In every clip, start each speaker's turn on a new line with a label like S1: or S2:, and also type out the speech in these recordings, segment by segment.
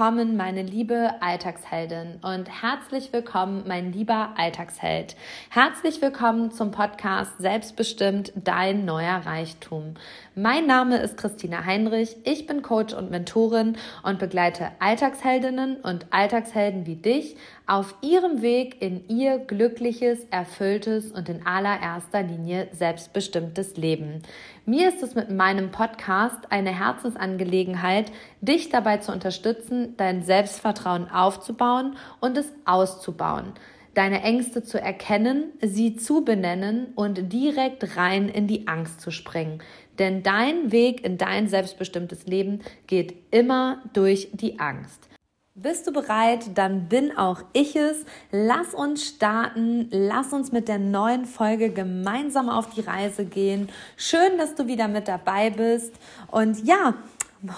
S1: Willkommen, meine liebe Alltagsheldin und herzlich willkommen, mein lieber Alltagsheld. Herzlich willkommen zum Podcast Selbstbestimmt dein neuer Reichtum. Mein Name ist Christina Heinrich, ich bin Coach und Mentorin und begleite Alltagsheldinnen und Alltagshelden wie dich auf ihrem Weg in ihr glückliches, erfülltes und in allererster Linie selbstbestimmtes Leben. Mir ist es mit meinem Podcast eine Herzensangelegenheit, dich dabei zu unterstützen, dein Selbstvertrauen aufzubauen und es auszubauen deine Ängste zu erkennen, sie zu benennen und direkt rein in die Angst zu springen. Denn dein Weg in dein selbstbestimmtes Leben geht immer durch die Angst. Bist du bereit? Dann bin auch ich es. Lass uns starten. Lass uns mit der neuen Folge gemeinsam auf die Reise gehen. Schön, dass du wieder mit dabei bist. Und ja,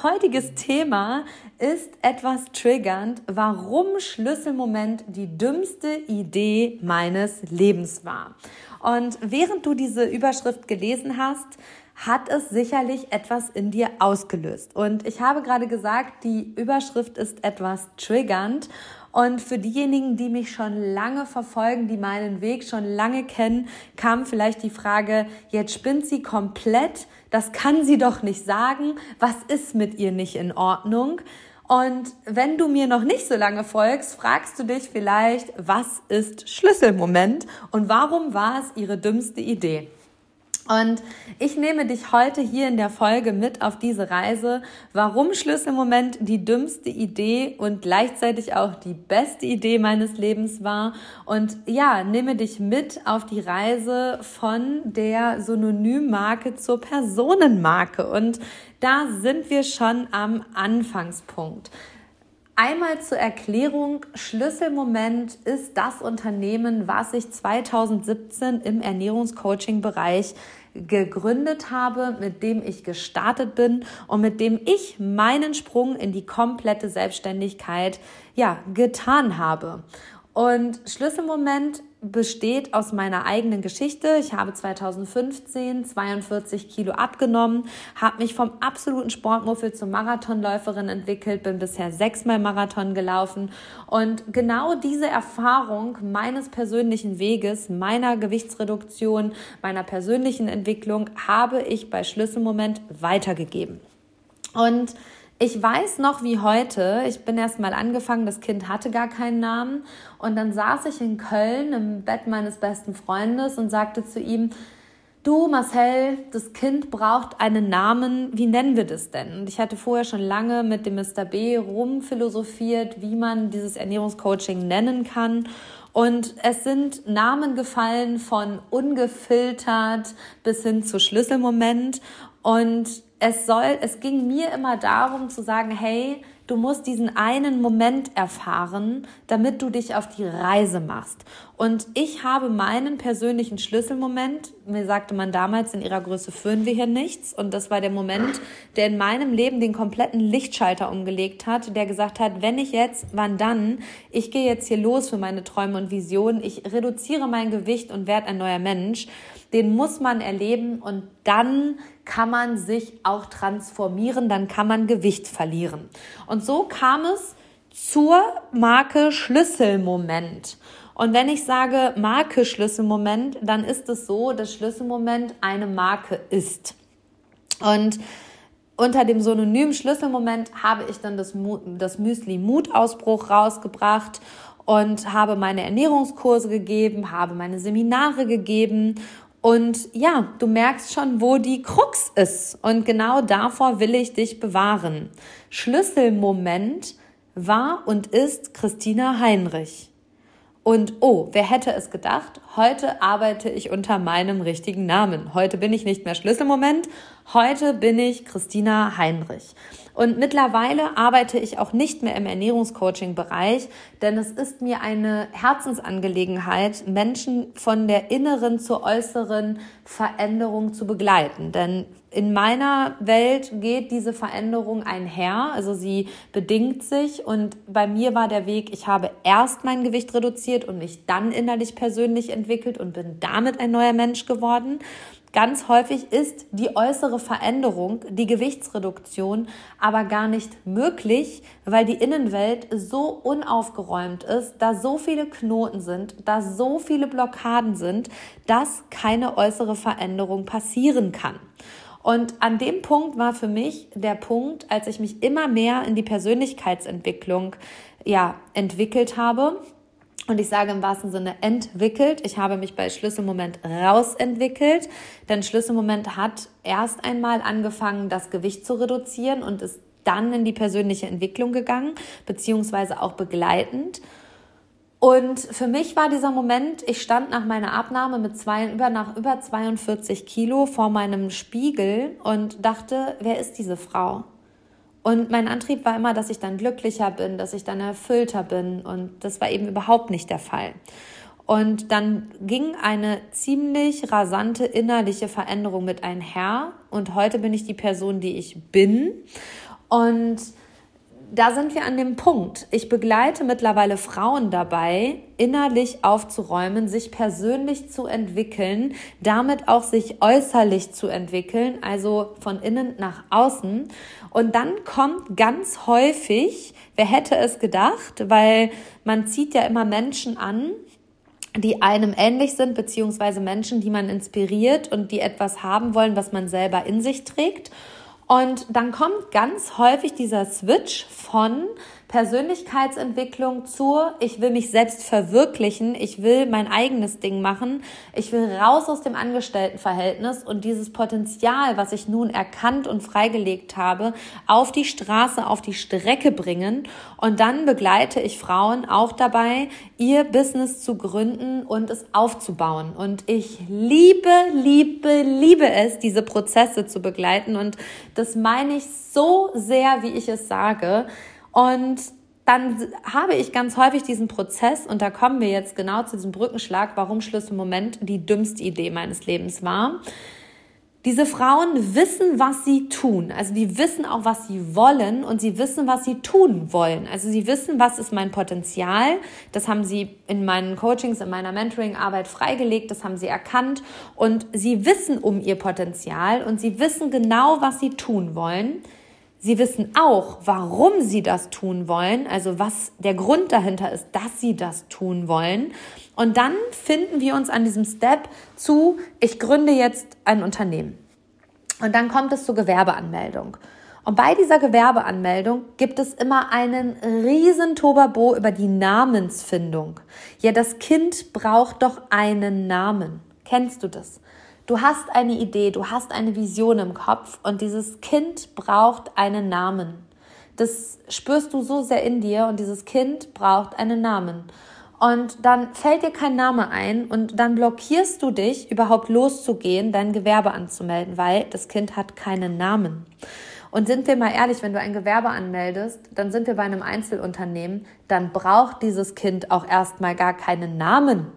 S1: heutiges Thema ist etwas triggernd, warum Schlüsselmoment die dümmste Idee meines Lebens war. Und während du diese Überschrift gelesen hast, hat es sicherlich etwas in dir ausgelöst. Und ich habe gerade gesagt, die Überschrift ist etwas triggernd. Und für diejenigen, die mich schon lange verfolgen, die meinen Weg schon lange kennen, kam vielleicht die Frage, jetzt spinnt sie komplett, das kann sie doch nicht sagen, was ist mit ihr nicht in Ordnung? Und wenn du mir noch nicht so lange folgst, fragst du dich vielleicht, was ist Schlüsselmoment und warum war es ihre dümmste Idee? Und ich nehme dich heute hier in der Folge mit auf diese Reise, warum Schlüsselmoment die dümmste Idee und gleichzeitig auch die beste Idee meines Lebens war. Und ja, nehme dich mit auf die Reise von der Synonymmarke zur Personenmarke. Und da sind wir schon am Anfangspunkt. Einmal zur Erklärung, Schlüsselmoment ist das Unternehmen, was ich 2017 im Ernährungscoaching-Bereich gegründet habe, mit dem ich gestartet bin und mit dem ich meinen Sprung in die komplette Selbstständigkeit ja getan habe. Und Schlüsselmoment besteht aus meiner eigenen Geschichte. Ich habe 2015 42 Kilo abgenommen, habe mich vom absoluten Sportmuffel zur Marathonläuferin entwickelt, bin bisher sechsmal Marathon gelaufen und genau diese Erfahrung meines persönlichen Weges, meiner Gewichtsreduktion, meiner persönlichen Entwicklung habe ich bei Schlüsselmoment weitergegeben. Und ich weiß noch wie heute, ich bin erst mal angefangen, das Kind hatte gar keinen Namen und dann saß ich in Köln im Bett meines besten Freundes und sagte zu ihm, du Marcel, das Kind braucht einen Namen, wie nennen wir das denn? Und ich hatte vorher schon lange mit dem Mr. B rumphilosophiert, wie man dieses Ernährungscoaching nennen kann. Und es sind Namen gefallen von ungefiltert bis hin zu Schlüsselmoment. Und es soll, es ging mir immer darum zu sagen, hey, du musst diesen einen Moment erfahren, damit du dich auf die Reise machst. Und ich habe meinen persönlichen Schlüsselmoment, mir sagte man damals, in ihrer Größe führen wir hier nichts. Und das war der Moment, der in meinem Leben den kompletten Lichtschalter umgelegt hat, der gesagt hat, wenn ich jetzt, wann dann? Ich gehe jetzt hier los für meine Träume und Visionen. Ich reduziere mein Gewicht und werde ein neuer Mensch. Den muss man erleben und dann kann man sich auch transformieren, dann kann man Gewicht verlieren. Und so kam es zur Marke Schlüsselmoment. Und wenn ich sage Marke Schlüsselmoment, dann ist es so, dass Schlüsselmoment eine Marke ist. Und unter dem Synonym Schlüsselmoment habe ich dann das, das Müsli Mutausbruch rausgebracht und habe meine Ernährungskurse gegeben, habe meine Seminare gegeben und ja, du merkst schon, wo die Krux ist. Und genau davor will ich dich bewahren. Schlüsselmoment war und ist Christina Heinrich. Und oh, wer hätte es gedacht? Heute arbeite ich unter meinem richtigen Namen. Heute bin ich nicht mehr Schlüsselmoment. Heute bin ich Christina Heinrich. Und mittlerweile arbeite ich auch nicht mehr im Ernährungscoaching-Bereich, denn es ist mir eine Herzensangelegenheit, Menschen von der inneren zur äußeren Veränderung zu begleiten. Denn in meiner Welt geht diese Veränderung einher, also sie bedingt sich und bei mir war der Weg, ich habe erst mein Gewicht reduziert und mich dann innerlich persönlich entwickelt und bin damit ein neuer Mensch geworden. Ganz häufig ist die äußere Veränderung, die Gewichtsreduktion, aber gar nicht möglich, weil die Innenwelt so unaufgeräumt ist, da so viele Knoten sind, da so viele Blockaden sind, dass keine äußere Veränderung passieren kann. Und an dem Punkt war für mich der Punkt, als ich mich immer mehr in die Persönlichkeitsentwicklung ja, entwickelt habe und ich sage im wahrsten Sinne entwickelt. Ich habe mich bei Schlüsselmoment rausentwickelt, denn Schlüsselmoment hat erst einmal angefangen, das Gewicht zu reduzieren und ist dann in die persönliche Entwicklung gegangen, beziehungsweise auch begleitend. Und für mich war dieser Moment, ich stand nach meiner Abnahme mit zwei, über, nach über 42 Kilo vor meinem Spiegel und dachte, wer ist diese Frau? Und mein Antrieb war immer, dass ich dann glücklicher bin, dass ich dann erfüllter bin. Und das war eben überhaupt nicht der Fall. Und dann ging eine ziemlich rasante innerliche Veränderung mit einher. Und heute bin ich die Person, die ich bin. Und da sind wir an dem Punkt. Ich begleite mittlerweile Frauen dabei, innerlich aufzuräumen, sich persönlich zu entwickeln, damit auch sich äußerlich zu entwickeln, also von innen nach außen. Und dann kommt ganz häufig, wer hätte es gedacht, weil man zieht ja immer Menschen an, die einem ähnlich sind, beziehungsweise Menschen, die man inspiriert und die etwas haben wollen, was man selber in sich trägt. Und dann kommt ganz häufig dieser Switch von Persönlichkeitsentwicklung zur, ich will mich selbst verwirklichen, ich will mein eigenes Ding machen, ich will raus aus dem Angestelltenverhältnis und dieses Potenzial, was ich nun erkannt und freigelegt habe, auf die Straße, auf die Strecke bringen. Und dann begleite ich Frauen auch dabei, ihr Business zu gründen und es aufzubauen. Und ich liebe, liebe, liebe es, diese Prozesse zu begleiten. Und das meine ich so sehr, wie ich es sage. Und dann habe ich ganz häufig diesen Prozess, und da kommen wir jetzt genau zu diesem Brückenschlag, warum Schlüsselmoment die dümmste Idee meines Lebens war. Diese Frauen wissen, was sie tun. Also die wissen auch, was sie wollen und sie wissen, was sie tun wollen. Also sie wissen, was ist mein Potenzial. Das haben sie in meinen Coachings, in meiner Mentoring-Arbeit freigelegt. Das haben sie erkannt und sie wissen um ihr Potenzial und sie wissen genau, was sie tun wollen. Sie wissen auch, warum sie das tun wollen, also was der Grund dahinter ist, dass sie das tun wollen. Und dann finden wir uns an diesem Step zu, ich gründe jetzt ein Unternehmen. Und dann kommt es zur Gewerbeanmeldung. Und bei dieser Gewerbeanmeldung gibt es immer einen riesen Tobabo über die Namensfindung. Ja, das Kind braucht doch einen Namen. Kennst du das? Du hast eine Idee, du hast eine Vision im Kopf und dieses Kind braucht einen Namen. Das spürst du so sehr in dir und dieses Kind braucht einen Namen. Und dann fällt dir kein Name ein und dann blockierst du dich, überhaupt loszugehen, dein Gewerbe anzumelden, weil das Kind hat keinen Namen. Und sind wir mal ehrlich, wenn du ein Gewerbe anmeldest, dann sind wir bei einem Einzelunternehmen, dann braucht dieses Kind auch erstmal gar keinen Namen.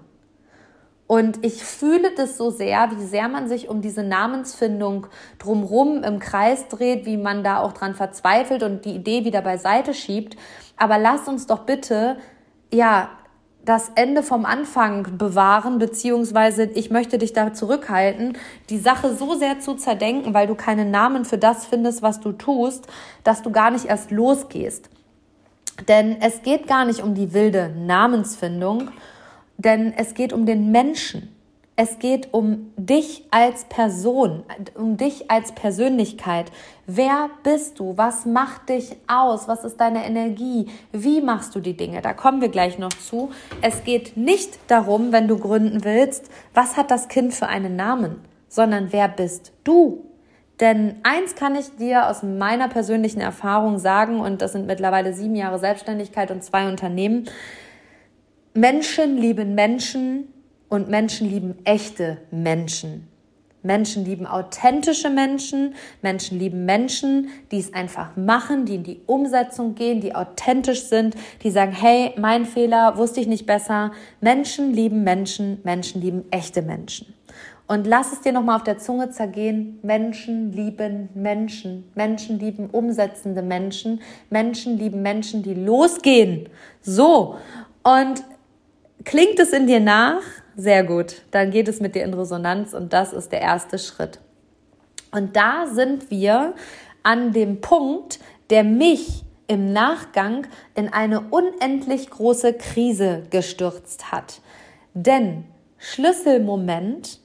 S1: Und ich fühle das so sehr, wie sehr man sich um diese Namensfindung drumrum im Kreis dreht, wie man da auch dran verzweifelt und die Idee wieder beiseite schiebt. Aber lass uns doch bitte, ja, das Ende vom Anfang bewahren, beziehungsweise ich möchte dich da zurückhalten, die Sache so sehr zu zerdenken, weil du keinen Namen für das findest, was du tust, dass du gar nicht erst losgehst. Denn es geht gar nicht um die wilde Namensfindung, denn es geht um den Menschen. Es geht um dich als Person, um dich als Persönlichkeit. Wer bist du? Was macht dich aus? Was ist deine Energie? Wie machst du die Dinge? Da kommen wir gleich noch zu. Es geht nicht darum, wenn du gründen willst, was hat das Kind für einen Namen, sondern wer bist du? Denn eins kann ich dir aus meiner persönlichen Erfahrung sagen, und das sind mittlerweile sieben Jahre Selbstständigkeit und zwei Unternehmen. Menschen lieben Menschen und Menschen lieben echte Menschen. Menschen lieben authentische Menschen, Menschen lieben Menschen, die es einfach machen, die in die Umsetzung gehen, die authentisch sind, die sagen, hey, mein Fehler, wusste ich nicht besser. Menschen lieben Menschen, Menschen lieben echte Menschen. Und lass es dir nochmal auf der Zunge zergehen. Menschen lieben Menschen. Menschen lieben umsetzende Menschen. Menschen lieben Menschen, die losgehen. So. Und Klingt es in dir nach? Sehr gut. Dann geht es mit dir in Resonanz und das ist der erste Schritt. Und da sind wir an dem Punkt, der mich im Nachgang in eine unendlich große Krise gestürzt hat. Denn Schlüsselmoment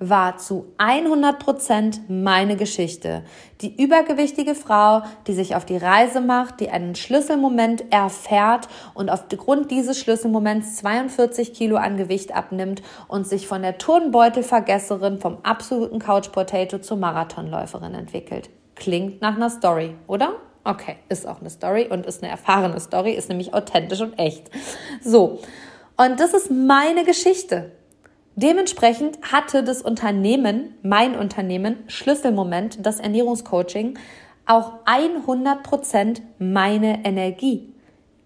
S1: war zu 100 Prozent meine Geschichte. Die übergewichtige Frau, die sich auf die Reise macht, die einen Schlüsselmoment erfährt und aufgrund dieses Schlüsselmoments 42 Kilo an Gewicht abnimmt und sich von der Turnbeutelvergesserin vom absoluten Couch Potato zur Marathonläuferin entwickelt. Klingt nach einer Story, oder? Okay, ist auch eine Story und ist eine erfahrene Story, ist nämlich authentisch und echt. So. Und das ist meine Geschichte. Dementsprechend hatte das Unternehmen, mein Unternehmen, Schlüsselmoment, das Ernährungscoaching, auch 100% meine Energie.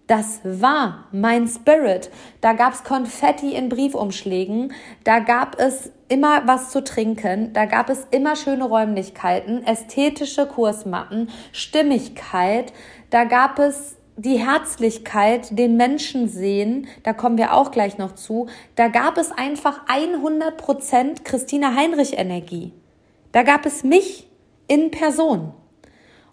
S1: Das war mein Spirit. Da gab es Konfetti in Briefumschlägen, da gab es immer was zu trinken, da gab es immer schöne Räumlichkeiten, ästhetische Kursmatten, Stimmigkeit, da gab es die Herzlichkeit, den Menschen sehen, da kommen wir auch gleich noch zu, da gab es einfach 100% Christina Heinrich Energie. Da gab es mich in Person.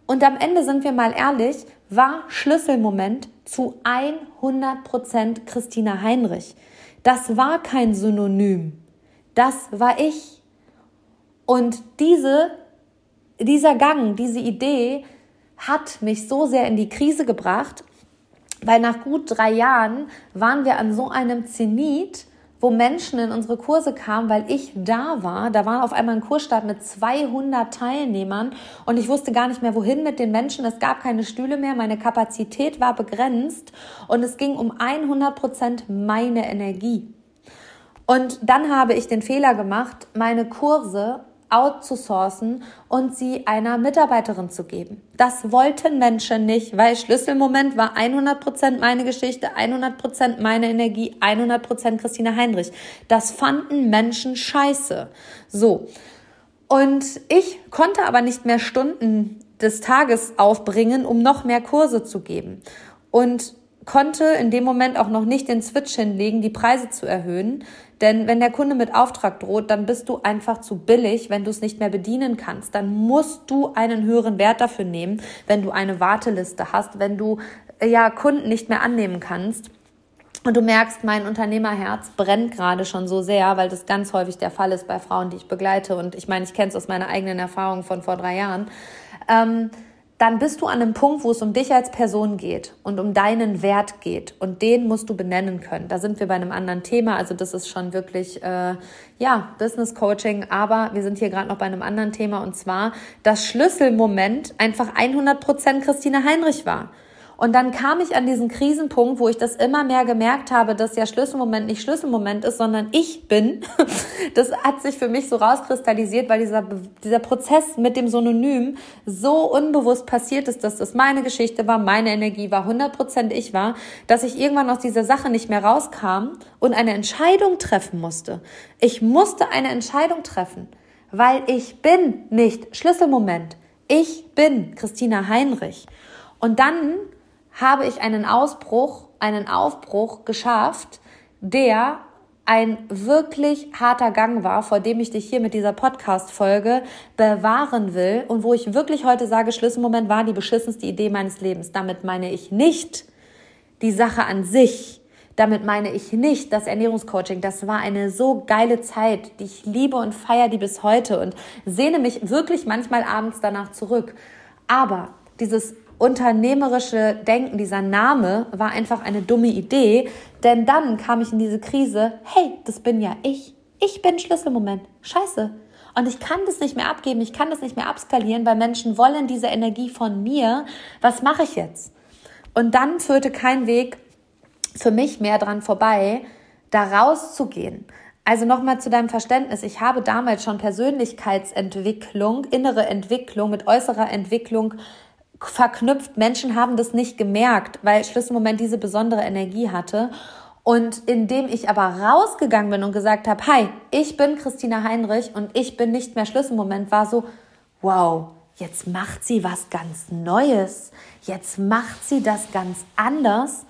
S1: Und am Ende sind wir mal ehrlich, war Schlüsselmoment zu 100% Christina Heinrich. Das war kein Synonym. Das war ich. Und diese, dieser Gang, diese Idee, hat mich so sehr in die Krise gebracht, weil nach gut drei Jahren waren wir an so einem Zenit, wo Menschen in unsere Kurse kamen, weil ich da war. Da war auf einmal ein Kursstart mit 200 Teilnehmern und ich wusste gar nicht mehr, wohin mit den Menschen. Es gab keine Stühle mehr, meine Kapazität war begrenzt und es ging um 100 Prozent meine Energie. Und dann habe ich den Fehler gemacht, meine Kurse outzusourcen und sie einer Mitarbeiterin zu geben. Das wollten Menschen nicht, weil Schlüsselmoment war 100% meine Geschichte, 100% meine Energie, 100% Christina Heinrich. Das fanden Menschen scheiße. So. Und ich konnte aber nicht mehr Stunden des Tages aufbringen, um noch mehr Kurse zu geben. Und konnte in dem Moment auch noch nicht den Switch hinlegen, die Preise zu erhöhen, denn wenn der Kunde mit Auftrag droht, dann bist du einfach zu billig, wenn du es nicht mehr bedienen kannst. Dann musst du einen höheren Wert dafür nehmen, wenn du eine Warteliste hast, wenn du äh, ja Kunden nicht mehr annehmen kannst. Und du merkst, mein Unternehmerherz brennt gerade schon so sehr, weil das ganz häufig der Fall ist bei Frauen, die ich begleite. Und ich meine, ich kenne es aus meiner eigenen Erfahrung von vor drei Jahren. Ähm, dann bist du an einem Punkt, wo es um dich als Person geht und um deinen Wert geht. Und den musst du benennen können. Da sind wir bei einem anderen Thema. Also das ist schon wirklich, äh, ja, Business Coaching. Aber wir sind hier gerade noch bei einem anderen Thema. Und zwar das Schlüsselmoment einfach 100 Prozent Christine Heinrich war. Und dann kam ich an diesen Krisenpunkt, wo ich das immer mehr gemerkt habe, dass ja Schlüsselmoment nicht Schlüsselmoment ist, sondern ich bin. Das hat sich für mich so rauskristallisiert, weil dieser, dieser Prozess mit dem Synonym so unbewusst passiert ist, dass das meine Geschichte war, meine Energie war, 100% ich war, dass ich irgendwann aus dieser Sache nicht mehr rauskam und eine Entscheidung treffen musste. Ich musste eine Entscheidung treffen, weil ich bin nicht Schlüsselmoment. Ich bin Christina Heinrich. Und dann habe ich einen Ausbruch, einen Aufbruch geschafft, der ein wirklich harter Gang war, vor dem ich dich hier mit dieser Podcast-Folge bewahren will und wo ich wirklich heute sage, Schlüsselmoment war die beschissenste Idee meines Lebens. Damit meine ich nicht die Sache an sich. Damit meine ich nicht das Ernährungscoaching. Das war eine so geile Zeit, die ich liebe und feiere die bis heute und sehne mich wirklich manchmal abends danach zurück. Aber dieses unternehmerische Denken, dieser Name war einfach eine dumme Idee, denn dann kam ich in diese Krise, hey, das bin ja ich. Ich bin Schlüsselmoment. Scheiße. Und ich kann das nicht mehr abgeben, ich kann das nicht mehr abskalieren, weil Menschen wollen diese Energie von mir. Was mache ich jetzt? Und dann führte kein Weg für mich mehr dran vorbei, da rauszugehen. Also nochmal zu deinem Verständnis. Ich habe damals schon Persönlichkeitsentwicklung, innere Entwicklung mit äußerer Entwicklung verknüpft. Menschen haben das nicht gemerkt, weil Schlüsselmoment diese besondere Energie hatte. Und indem ich aber rausgegangen bin und gesagt habe, hi, ich bin Christina Heinrich und ich bin nicht mehr Schlüsselmoment, war so, wow, jetzt macht sie was ganz Neues. Jetzt macht sie das ganz anders.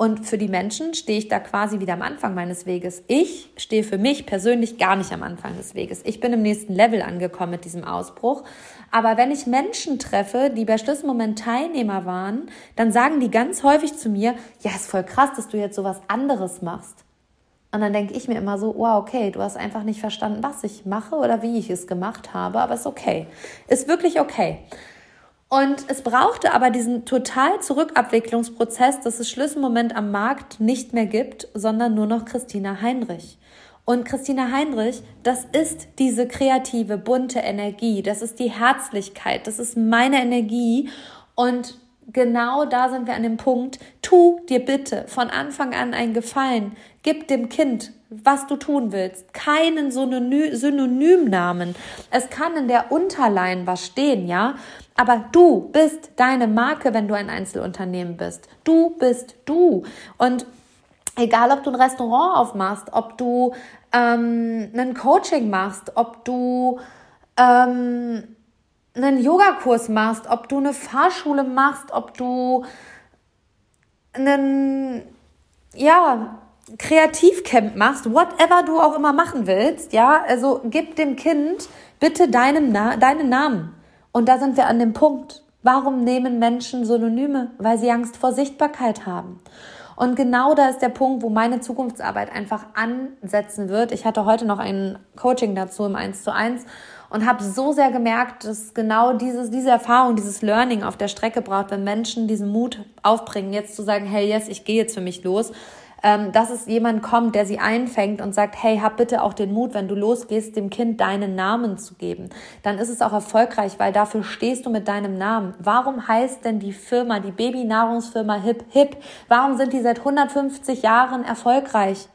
S1: Und für die Menschen stehe ich da quasi wieder am Anfang meines Weges. Ich stehe für mich persönlich gar nicht am Anfang des Weges. Ich bin im nächsten Level angekommen mit diesem Ausbruch. Aber wenn ich Menschen treffe, die bei Schlüsselmoment Teilnehmer waren, dann sagen die ganz häufig zu mir, ja, ist voll krass, dass du jetzt so was anderes machst. Und dann denke ich mir immer so, wow, okay, du hast einfach nicht verstanden, was ich mache oder wie ich es gemacht habe, aber ist okay. Ist wirklich okay. Und es brauchte aber diesen total Zurückabwicklungsprozess, dass es Schlüsselmoment am Markt nicht mehr gibt, sondern nur noch Christina Heinrich. Und Christina Heinrich, das ist diese kreative, bunte Energie, das ist die Herzlichkeit, das ist meine Energie. Und genau da sind wir an dem Punkt, tu dir bitte von Anfang an einen Gefallen, gib dem Kind, was du tun willst, keinen Synonymnamen. Es kann in der Unterline was stehen, ja, aber du bist deine Marke, wenn du ein Einzelunternehmen bist. Du bist du. Und egal, ob du ein Restaurant aufmachst, ob du ähm, einen Coaching machst, ob du ähm, einen Yogakurs machst, ob du eine Fahrschule machst, ob du einen, ja, Kreativcamp machst, whatever du auch immer machen willst, ja, also gib dem Kind bitte deinen, Na deinen Namen. Und da sind wir an dem Punkt. Warum nehmen Menschen Synonyme? Weil sie Angst vor Sichtbarkeit haben. Und genau da ist der Punkt, wo meine Zukunftsarbeit einfach ansetzen wird. Ich hatte heute noch ein Coaching dazu im 1 zu 1 und habe so sehr gemerkt, dass genau dieses, diese Erfahrung, dieses Learning auf der Strecke braucht, wenn Menschen diesen Mut aufbringen, jetzt zu sagen, hey, yes, ich gehe jetzt für mich los ähm, dass es jemand kommt, der sie einfängt und sagt, hey, hab bitte auch den Mut, wenn du losgehst, dem Kind deinen Namen zu geben. Dann ist es auch erfolgreich, weil dafür stehst du mit deinem Namen. Warum heißt denn die Firma, die Babynahrungsfirma Hip Hip? Warum sind die seit 150 Jahren erfolgreich?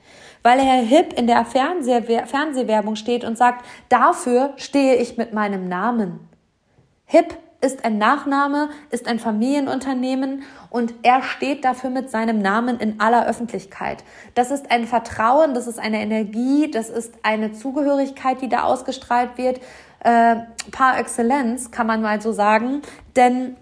S1: Weil Herr Hip in der Fernseh Fernsehwerbung steht und sagt, dafür stehe ich mit meinem Namen. Hip ist ein Nachname, ist ein Familienunternehmen und er steht dafür mit seinem Namen in aller Öffentlichkeit. Das ist ein Vertrauen, das ist eine Energie, das ist eine Zugehörigkeit, die da ausgestrahlt wird, äh, par excellence, kann man mal so sagen, denn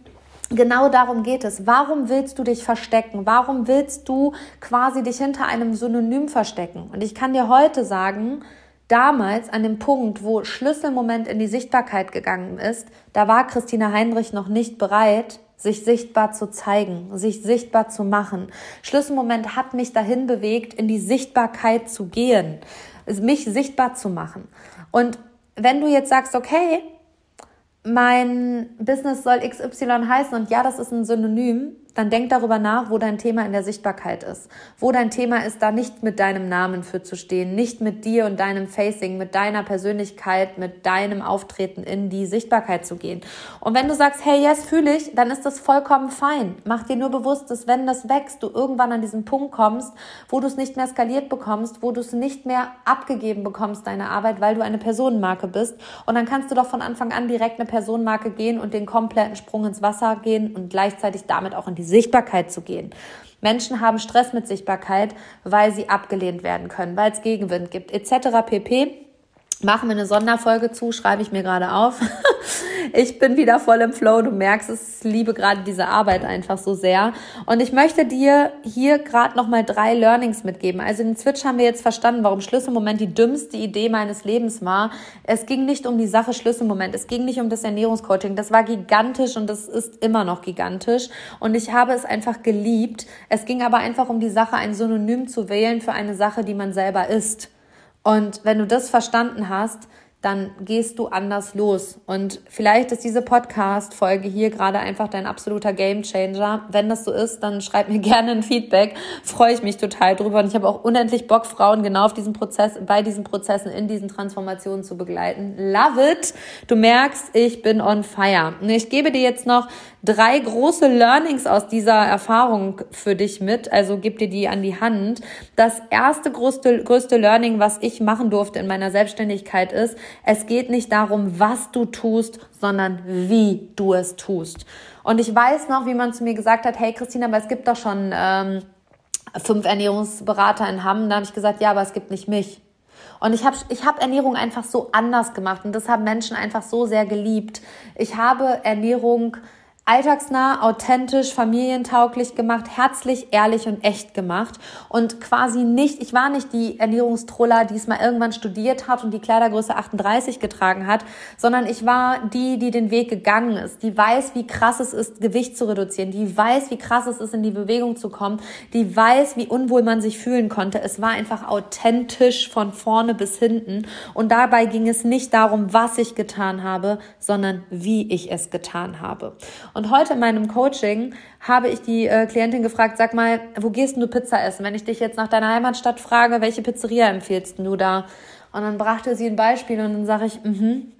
S1: Genau darum geht es. Warum willst du dich verstecken? Warum willst du quasi dich hinter einem Synonym verstecken? Und ich kann dir heute sagen, damals an dem Punkt, wo Schlüsselmoment in die Sichtbarkeit gegangen ist, da war Christina Heinrich noch nicht bereit, sich sichtbar zu zeigen, sich sichtbar zu machen. Schlüsselmoment hat mich dahin bewegt, in die Sichtbarkeit zu gehen, mich sichtbar zu machen. Und wenn du jetzt sagst, okay, mein Business soll XY heißen und ja, das ist ein Synonym, dann denk darüber nach, wo dein Thema in der Sichtbarkeit ist. Wo dein Thema ist, da nicht mit deinem Namen für zu stehen, nicht mit dir und deinem Facing, mit deiner Persönlichkeit, mit deinem Auftreten in die Sichtbarkeit zu gehen. Und wenn du sagst, hey, yes, fühle ich, dann ist das vollkommen fein. Mach dir nur bewusst, dass wenn das wächst, du irgendwann an diesen Punkt kommst, wo du es nicht mehr skaliert bekommst, wo du es nicht mehr abgegeben bekommst, deine Arbeit, weil du eine Personenmarke bist. Und dann kannst du doch von Anfang an direkt eine Personenmarke gehen und den kompletten Sprung ins Wasser gehen und gleichzeitig damit auch in die die Sichtbarkeit zu gehen. Menschen haben Stress mit Sichtbarkeit, weil sie abgelehnt werden können, weil es Gegenwind gibt, etc. pp. Machen wir eine Sonderfolge zu, schreibe ich mir gerade auf. ich bin wieder voll im Flow. Du merkst es, liebe gerade diese Arbeit einfach so sehr. Und ich möchte dir hier gerade nochmal drei Learnings mitgeben. Also in Switch haben wir jetzt verstanden, warum Schlüsselmoment die dümmste Idee meines Lebens war. Es ging nicht um die Sache Schlüsselmoment. Es ging nicht um das Ernährungscoaching. Das war gigantisch und das ist immer noch gigantisch. Und ich habe es einfach geliebt. Es ging aber einfach um die Sache, ein Synonym zu wählen für eine Sache, die man selber ist. Und wenn du das verstanden hast, dann gehst du anders los. Und vielleicht ist diese Podcast-Folge hier gerade einfach dein absoluter Gamechanger. Wenn das so ist, dann schreib mir gerne ein Feedback. Freue ich mich total drüber. Und ich habe auch unendlich Bock, Frauen genau auf diesem Prozess, bei diesen Prozessen, in diesen Transformationen zu begleiten. Love it! Du merkst, ich bin on fire. Und ich gebe dir jetzt noch drei große Learnings aus dieser Erfahrung für dich mit. Also gib dir die an die Hand. Das erste größte, größte Learning, was ich machen durfte in meiner Selbstständigkeit ist, es geht nicht darum, was du tust, sondern wie du es tust. Und ich weiß noch, wie man zu mir gesagt hat, hey Christina, aber es gibt doch schon ähm, fünf Ernährungsberater in Hamm. Da habe ich gesagt, ja, aber es gibt nicht mich. Und ich habe ich hab Ernährung einfach so anders gemacht und das haben Menschen einfach so sehr geliebt. Ich habe Ernährung alltagsnah, authentisch, familientauglich gemacht, herzlich, ehrlich und echt gemacht und quasi nicht, ich war nicht die Ernährungstroller, die es mal irgendwann studiert hat und die Kleidergröße 38 getragen hat, sondern ich war die, die den Weg gegangen ist, die weiß, wie krass es ist, Gewicht zu reduzieren, die weiß, wie krass es ist, in die Bewegung zu kommen, die weiß, wie unwohl man sich fühlen konnte. Es war einfach authentisch von vorne bis hinten und dabei ging es nicht darum, was ich getan habe, sondern wie ich es getan habe. Und und heute in meinem Coaching habe ich die äh, Klientin gefragt, sag mal, wo gehst du Pizza essen? Wenn ich dich jetzt nach deiner Heimatstadt frage, welche Pizzeria empfiehlst du da? Und dann brachte sie ein Beispiel und dann sage ich, mhm.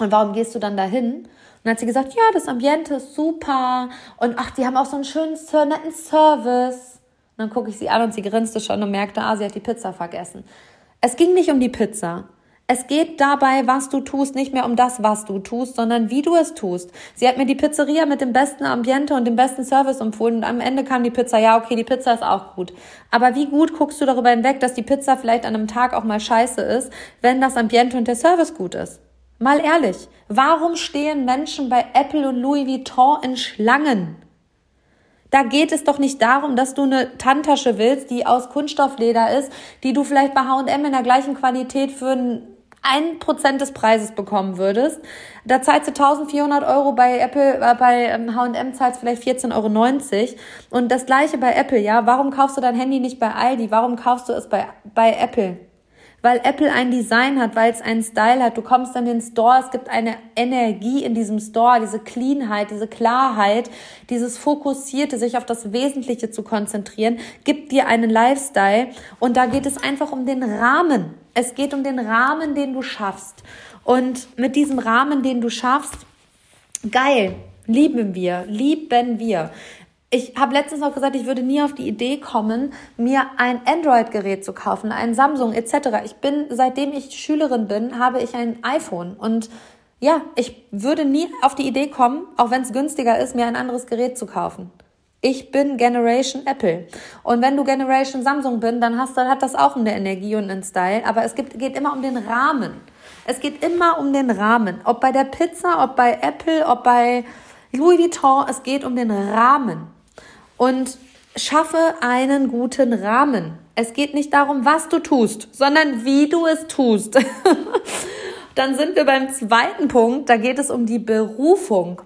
S1: Und warum gehst du dann dahin? Und dann hat sie gesagt, ja, das Ambiente ist super. Und ach, die haben auch so einen schönen, netten Service. Und dann gucke ich sie an und sie grinste schon und merkte, ah, sie hat die Pizza vergessen. Es ging nicht um die Pizza. Es geht dabei, was du tust, nicht mehr um das, was du tust, sondern wie du es tust. Sie hat mir die Pizzeria mit dem besten Ambiente und dem besten Service empfohlen und am Ende kam die Pizza. Ja, okay, die Pizza ist auch gut. Aber wie gut guckst du darüber hinweg, dass die Pizza vielleicht an einem Tag auch mal scheiße ist, wenn das Ambiente und der Service gut ist? Mal ehrlich, warum stehen Menschen bei Apple und Louis Vuitton in Schlangen? Da geht es doch nicht darum, dass du eine Handtasche willst, die aus Kunststoffleder ist, die du vielleicht bei H&M in der gleichen Qualität für einen ein Prozent des Preises bekommen würdest. Da zahlst du 1400 Euro bei Apple, äh, bei H&M zahlst vielleicht 14,90 Euro. Und das gleiche bei Apple, ja. Warum kaufst du dein Handy nicht bei Aldi? Warum kaufst du es bei, bei Apple? Weil Apple ein Design hat, weil es einen Style hat. Du kommst in den Store, es gibt eine Energie in diesem Store, diese Cleanheit, diese Klarheit, dieses Fokussierte, sich auf das Wesentliche zu konzentrieren, gibt dir einen Lifestyle. Und da geht es einfach um den Rahmen. Es geht um den Rahmen, den du schaffst. Und mit diesem Rahmen, den du schaffst, geil, lieben wir, lieben wir. Ich habe letztens noch gesagt, ich würde nie auf die Idee kommen, mir ein Android-Gerät zu kaufen, ein Samsung etc. Ich bin, seitdem ich Schülerin bin, habe ich ein iPhone und ja, ich würde nie auf die Idee kommen, auch wenn es günstiger ist, mir ein anderes Gerät zu kaufen. Ich bin Generation Apple. Und wenn du Generation Samsung bin, dann dann hat das auch eine Energie und einen Style. Aber es gibt, geht immer um den Rahmen. Es geht immer um den Rahmen. Ob bei der Pizza, ob bei Apple, ob bei Louis Vuitton, es geht um den Rahmen. Und schaffe einen guten Rahmen. Es geht nicht darum, was du tust, sondern wie du es tust. dann sind wir beim zweiten Punkt. Da geht es um die Berufung.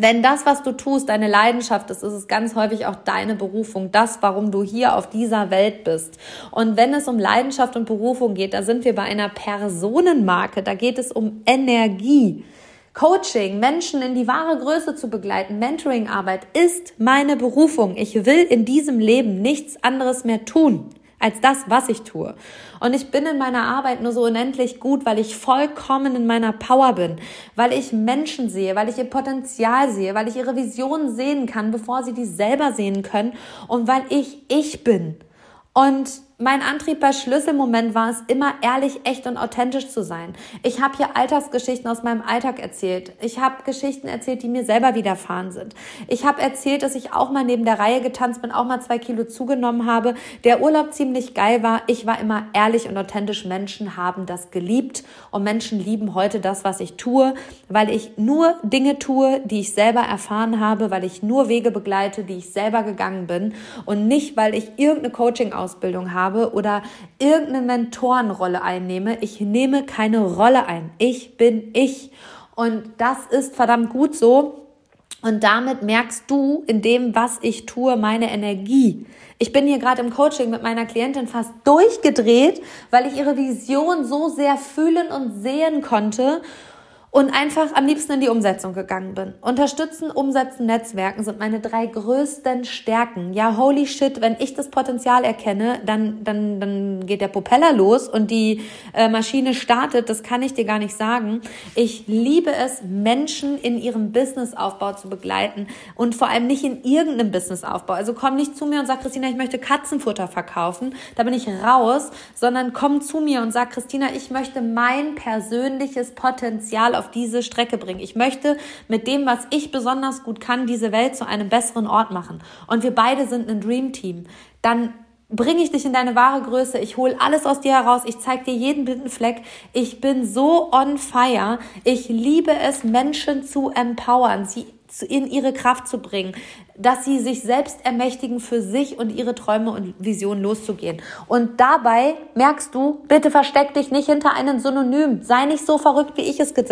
S1: Wenn das, was du tust, deine Leidenschaft ist, ist es ganz häufig auch deine Berufung, das, warum du hier auf dieser Welt bist. Und wenn es um Leidenschaft und Berufung geht, da sind wir bei einer Personenmarke, da geht es um Energie. Coaching, Menschen in die wahre Größe zu begleiten, Mentoring-Arbeit ist meine Berufung. Ich will in diesem Leben nichts anderes mehr tun als das, was ich tue. Und ich bin in meiner Arbeit nur so unendlich gut, weil ich vollkommen in meiner Power bin, weil ich Menschen sehe, weil ich ihr Potenzial sehe, weil ich ihre Visionen sehen kann, bevor sie die selber sehen können und weil ich ich bin. Und mein Antrieb bei Schlüsselmoment war es, immer ehrlich, echt und authentisch zu sein. Ich habe hier Alltagsgeschichten aus meinem Alltag erzählt. Ich habe Geschichten erzählt, die mir selber widerfahren sind. Ich habe erzählt, dass ich auch mal neben der Reihe getanzt bin, auch mal zwei Kilo zugenommen habe, der Urlaub ziemlich geil war. Ich war immer ehrlich und authentisch. Menschen haben das geliebt und Menschen lieben heute das, was ich tue, weil ich nur Dinge tue, die ich selber erfahren habe, weil ich nur Wege begleite, die ich selber gegangen bin und nicht, weil ich irgendeine Coaching-Ausbildung habe habe oder irgendeine Mentorenrolle einnehme. Ich nehme keine Rolle ein. Ich bin ich. Und das ist verdammt gut so. Und damit merkst du in dem, was ich tue, meine Energie. Ich bin hier gerade im Coaching mit meiner Klientin fast durchgedreht, weil ich ihre Vision so sehr fühlen und sehen konnte und einfach am liebsten in die Umsetzung gegangen bin. Unterstützen, umsetzen, Netzwerken sind meine drei größten Stärken. Ja, holy shit, wenn ich das Potenzial erkenne, dann, dann, dann geht der Propeller los und die äh, Maschine startet. Das kann ich dir gar nicht sagen. Ich liebe es, Menschen in ihrem Businessaufbau zu begleiten und vor allem nicht in irgendeinem Businessaufbau. Also komm nicht zu mir und sag, Christina, ich möchte Katzenfutter verkaufen. Da bin ich raus, sondern komm zu mir und sag, Christina, ich möchte mein persönliches Potenzial auf diese Strecke bringen. Ich möchte mit dem, was ich besonders gut kann, diese Welt zu einem besseren Ort machen. Und wir beide sind ein Dream Team. Dann bringe ich dich in deine wahre Größe. Ich hole alles aus dir heraus. Ich zeige dir jeden blinden Fleck. Ich bin so on fire. Ich liebe es, Menschen zu empowern, sie in ihre Kraft zu bringen, dass sie sich selbst ermächtigen, für sich und ihre Träume und Visionen loszugehen. Und dabei merkst du, bitte versteck dich nicht hinter einem Synonym. Sei nicht so verrückt, wie ich es ge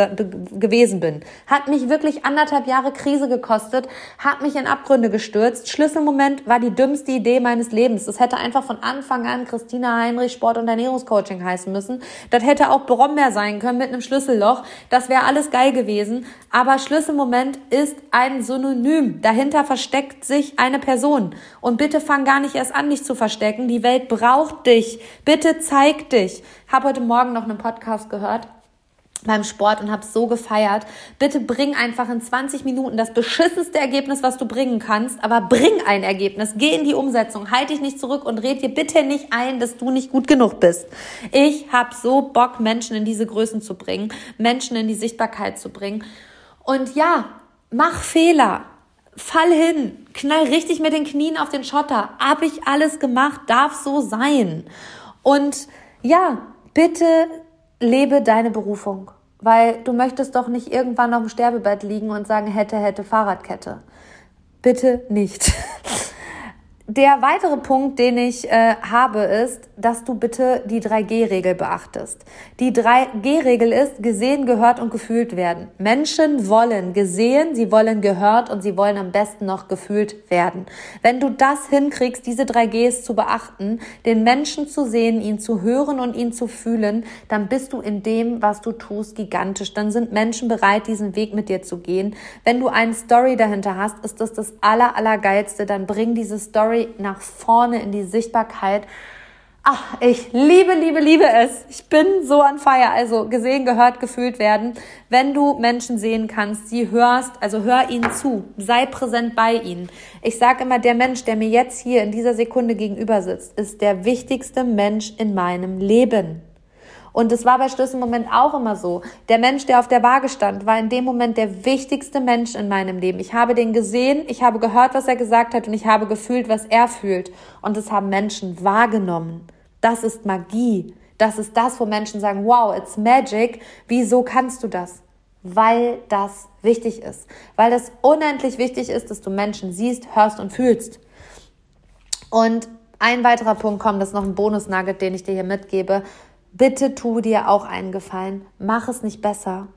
S1: gewesen bin. Hat mich wirklich anderthalb Jahre Krise gekostet, hat mich in Abgründe gestürzt. Schlüsselmoment war die dümmste Idee meines Lebens. Das hätte einfach von Anfang an Christina Heinrich Sport- und Ernährungscoaching heißen müssen. Das hätte auch Brombeer sein können mit einem Schlüsselloch. Das wäre alles geil gewesen. Aber Schlüsselmoment ist ein Synonym. Dahinter versteckt sich eine Person. Und bitte fang gar nicht erst an, dich zu verstecken. Die Welt braucht dich. Bitte zeig dich. Hab heute Morgen noch einen Podcast gehört beim Sport und habe so gefeiert. Bitte bring einfach in 20 Minuten das beschissenste Ergebnis, was du bringen kannst, aber bring ein Ergebnis, geh in die Umsetzung, halt dich nicht zurück und red dir bitte nicht ein, dass du nicht gut genug bist. Ich habe so Bock, Menschen in diese Größen zu bringen, Menschen in die Sichtbarkeit zu bringen. Und ja, mach Fehler. Fall hin, knall richtig mit den Knien auf den Schotter. Hab ich alles gemacht, darf so sein. Und ja, bitte lebe deine Berufung, weil du möchtest doch nicht irgendwann auf dem Sterbebett liegen und sagen, hätte, hätte Fahrradkette. Bitte nicht. Der weitere Punkt, den ich äh, habe, ist, dass du bitte die 3G-Regel beachtest. Die 3G-Regel ist gesehen, gehört und gefühlt werden. Menschen wollen gesehen, sie wollen gehört und sie wollen am besten noch gefühlt werden. Wenn du das hinkriegst, diese 3Gs zu beachten, den Menschen zu sehen, ihn zu hören und ihn zu fühlen, dann bist du in dem, was du tust, gigantisch. Dann sind Menschen bereit, diesen Weg mit dir zu gehen. Wenn du eine Story dahinter hast, ist das das aller, allergeilste. Dann bring diese Story Story nach vorne in die Sichtbarkeit. Ach, ich liebe, liebe, liebe es. Ich bin so an Feier. Also gesehen, gehört, gefühlt werden. Wenn du Menschen sehen kannst, sie hörst, also hör ihnen zu, sei präsent bei ihnen. Ich sage immer, der Mensch, der mir jetzt hier in dieser Sekunde gegenüber sitzt, ist der wichtigste Mensch in meinem Leben. Und es war bei Schlüsselmoment auch immer so. Der Mensch, der auf der Waage stand, war in dem Moment der wichtigste Mensch in meinem Leben. Ich habe den gesehen, ich habe gehört, was er gesagt hat und ich habe gefühlt, was er fühlt. Und es haben Menschen wahrgenommen. Das ist Magie. Das ist das, wo Menschen sagen, wow, it's magic. Wieso kannst du das? Weil das wichtig ist. Weil das unendlich wichtig ist, dass du Menschen siehst, hörst und fühlst. Und ein weiterer Punkt kommt, das ist noch ein Bonus-Nugget, den ich dir hier mitgebe. Bitte tu dir auch einen Gefallen. Mach es nicht besser.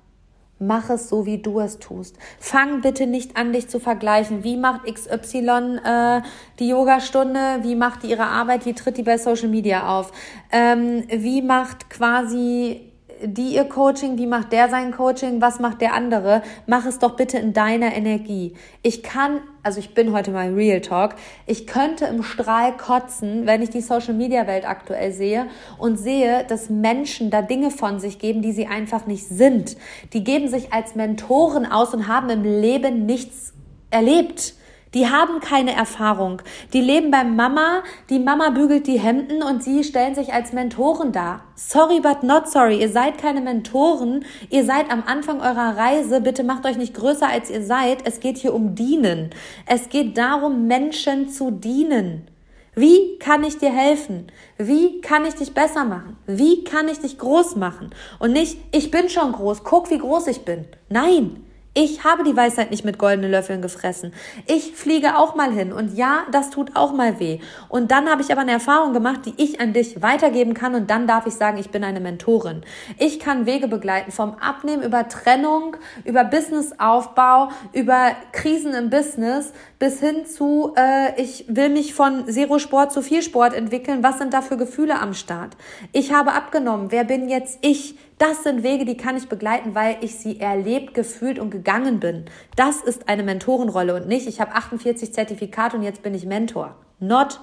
S1: Mach es so, wie du es tust. Fang bitte nicht an, dich zu vergleichen. Wie macht XY äh, die Yogastunde? Wie macht die ihre Arbeit? Wie tritt die bei Social Media auf? Ähm, wie macht quasi die ihr Coaching, wie macht der sein Coaching, was macht der andere, mach es doch bitte in deiner Energie. Ich kann, also ich bin heute mal Real Talk, ich könnte im Strahl kotzen, wenn ich die Social Media Welt aktuell sehe und sehe, dass Menschen da Dinge von sich geben, die sie einfach nicht sind. Die geben sich als Mentoren aus und haben im Leben nichts erlebt. Die haben keine Erfahrung. Die leben bei Mama, die Mama bügelt die Hemden und sie stellen sich als Mentoren dar. Sorry, but not sorry. Ihr seid keine Mentoren. Ihr seid am Anfang eurer Reise. Bitte macht euch nicht größer, als ihr seid. Es geht hier um Dienen. Es geht darum, Menschen zu dienen. Wie kann ich dir helfen? Wie kann ich dich besser machen? Wie kann ich dich groß machen? Und nicht, ich bin schon groß, guck, wie groß ich bin. Nein, ich habe die Weisheit nicht mit goldenen Löffeln gefressen. Ich fliege auch mal hin und ja, das tut auch mal weh. Und dann habe ich aber eine Erfahrung gemacht, die ich an dich weitergeben kann und dann darf ich sagen, ich bin eine Mentorin. Ich kann Wege begleiten vom Abnehmen über Trennung, über Businessaufbau, über Krisen im Business bis hin zu, äh, ich will mich von Zero Sport zu viel Sport entwickeln. Was sind da für Gefühle am Start? Ich habe abgenommen. Wer bin jetzt ich? Das sind Wege, die kann ich begleiten, weil ich sie erlebt, gefühlt und gegangen bin. Das ist eine Mentorenrolle und nicht, ich habe 48 Zertifikate und jetzt bin ich Mentor. Not,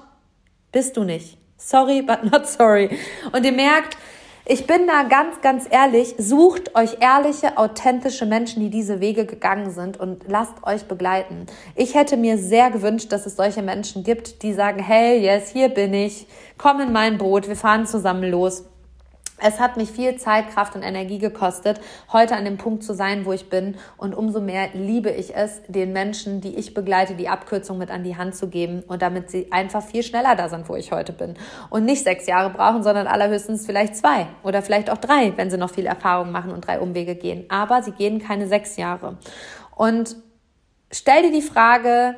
S1: bist du nicht. Sorry, but not sorry. Und ihr merkt, ich bin da ganz, ganz ehrlich, sucht euch ehrliche, authentische Menschen, die diese Wege gegangen sind und lasst euch begleiten. Ich hätte mir sehr gewünscht, dass es solche Menschen gibt, die sagen, hey, yes, hier bin ich, komm in mein Boot, wir fahren zusammen los. Es hat mich viel Zeit, Kraft und Energie gekostet, heute an dem Punkt zu sein, wo ich bin. Und umso mehr liebe ich es, den Menschen, die ich begleite, die Abkürzung mit an die Hand zu geben und damit sie einfach viel schneller da sind, wo ich heute bin. Und nicht sechs Jahre brauchen, sondern allerhöchstens vielleicht zwei oder vielleicht auch drei, wenn sie noch viel Erfahrung machen und drei Umwege gehen. Aber sie gehen keine sechs Jahre. Und stell dir die Frage,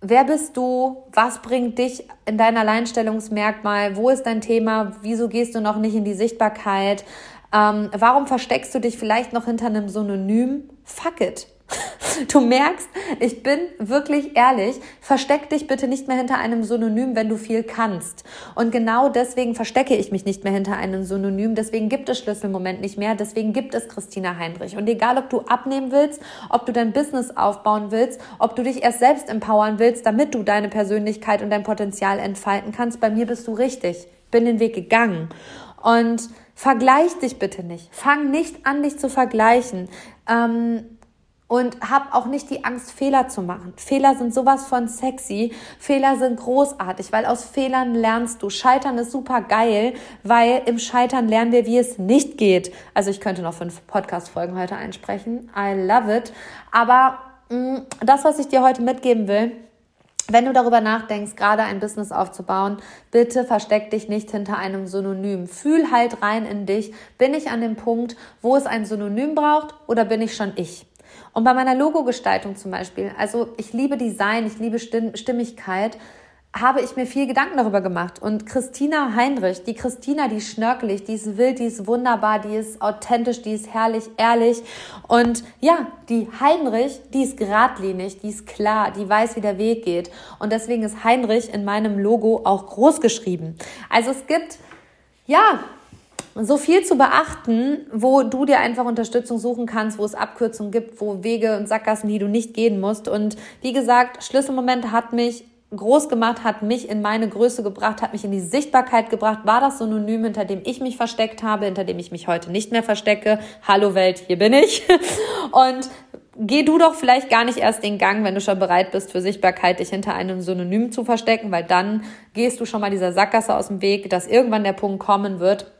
S1: wer bist du? Was bringt dich in dein Alleinstellungsmerkmal? Wo ist dein Thema? Wieso gehst du noch nicht in die Sichtbarkeit? Ähm, warum versteckst du dich vielleicht noch hinter einem Synonym? Fuck it. Du merkst, ich bin wirklich ehrlich, versteck dich bitte nicht mehr hinter einem Synonym, wenn du viel kannst. Und genau deswegen verstecke ich mich nicht mehr hinter einem Synonym. Deswegen gibt es Schlüsselmoment nicht mehr. Deswegen gibt es Christina Heinrich. Und egal, ob du abnehmen willst, ob du dein Business aufbauen willst, ob du dich erst selbst empowern willst, damit du deine Persönlichkeit und dein Potenzial entfalten kannst, bei mir bist du richtig. Bin den Weg gegangen. Und vergleich dich bitte nicht. Fang nicht an, dich zu vergleichen. Ähm, und hab auch nicht die Angst, Fehler zu machen. Fehler sind sowas von sexy. Fehler sind großartig, weil aus Fehlern lernst du. Scheitern ist super geil, weil im Scheitern lernen wir, wie es nicht geht. Also ich könnte noch fünf Podcast-Folgen heute einsprechen. I love it. Aber mh, mm, das, was ich dir heute mitgeben will, wenn du darüber nachdenkst, gerade ein Business aufzubauen, bitte versteck dich nicht hinter einem Synonym. Fühl halt rein in dich. Bin ich an dem Punkt, wo es ein Synonym braucht oder bin ich schon ich? Und bei meiner Logogestaltung zum Beispiel, also ich liebe Design, ich liebe Stimmigkeit, habe ich mir viel Gedanken darüber gemacht. Und Christina Heinrich, die Christina, die ist schnörkelig, die ist wild, die ist wunderbar, die ist authentisch, die ist herrlich, ehrlich. Und ja, die Heinrich, die ist geradlinig, die ist klar, die weiß, wie der Weg geht. Und deswegen ist Heinrich in meinem Logo auch groß geschrieben. Also es gibt, ja, so viel zu beachten, wo du dir einfach Unterstützung suchen kannst, wo es Abkürzungen gibt, wo Wege und Sackgassen, die du nicht gehen musst. Und wie gesagt, Schlüsselmoment hat mich groß gemacht, hat mich in meine Größe gebracht, hat mich in die Sichtbarkeit gebracht, war das Synonym, hinter dem ich mich versteckt habe, hinter dem ich mich heute nicht mehr verstecke. Hallo Welt, hier bin ich. Und geh du doch vielleicht gar nicht erst den Gang, wenn du schon bereit bist für Sichtbarkeit, dich hinter einem Synonym zu verstecken, weil dann gehst du schon mal dieser Sackgasse aus dem Weg, dass irgendwann der Punkt kommen wird,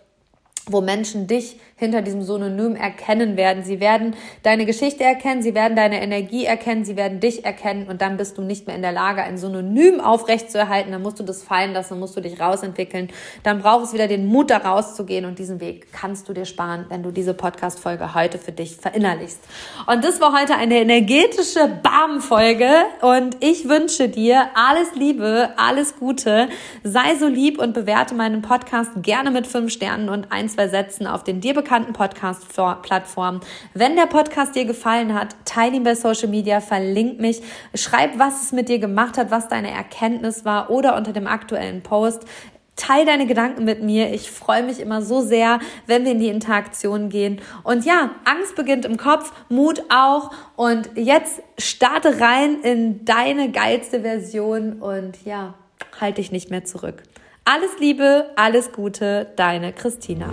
S1: wo Menschen dich hinter diesem Synonym erkennen werden. Sie werden deine Geschichte erkennen, sie werden deine Energie erkennen, sie werden dich erkennen und dann bist du nicht mehr in der Lage, ein Synonym aufrechtzuerhalten. Dann musst du das fallen lassen, dann musst du dich rausentwickeln. Dann braucht es wieder den Mut, da rauszugehen und diesen Weg kannst du dir sparen, wenn du diese Podcast-Folge heute für dich verinnerlichst. Und das war heute eine energetische Bam-Folge und ich wünsche dir alles Liebe, alles Gute. Sei so lieb und bewerte meinen Podcast gerne mit fünf Sternen und ein, zwei Sätzen auf den dir bekannten Podcast-Plattformen. Wenn der Podcast dir gefallen hat, teile ihn bei Social Media, verlink mich, schreib, was es mit dir gemacht hat, was deine Erkenntnis war oder unter dem aktuellen Post. Teil deine Gedanken mit mir. Ich freue mich immer so sehr, wenn wir in die Interaktion gehen. Und ja, Angst beginnt im Kopf, Mut auch. Und jetzt starte rein in deine geilste Version und ja, halte dich nicht mehr zurück. Alles Liebe, alles Gute, deine Christina.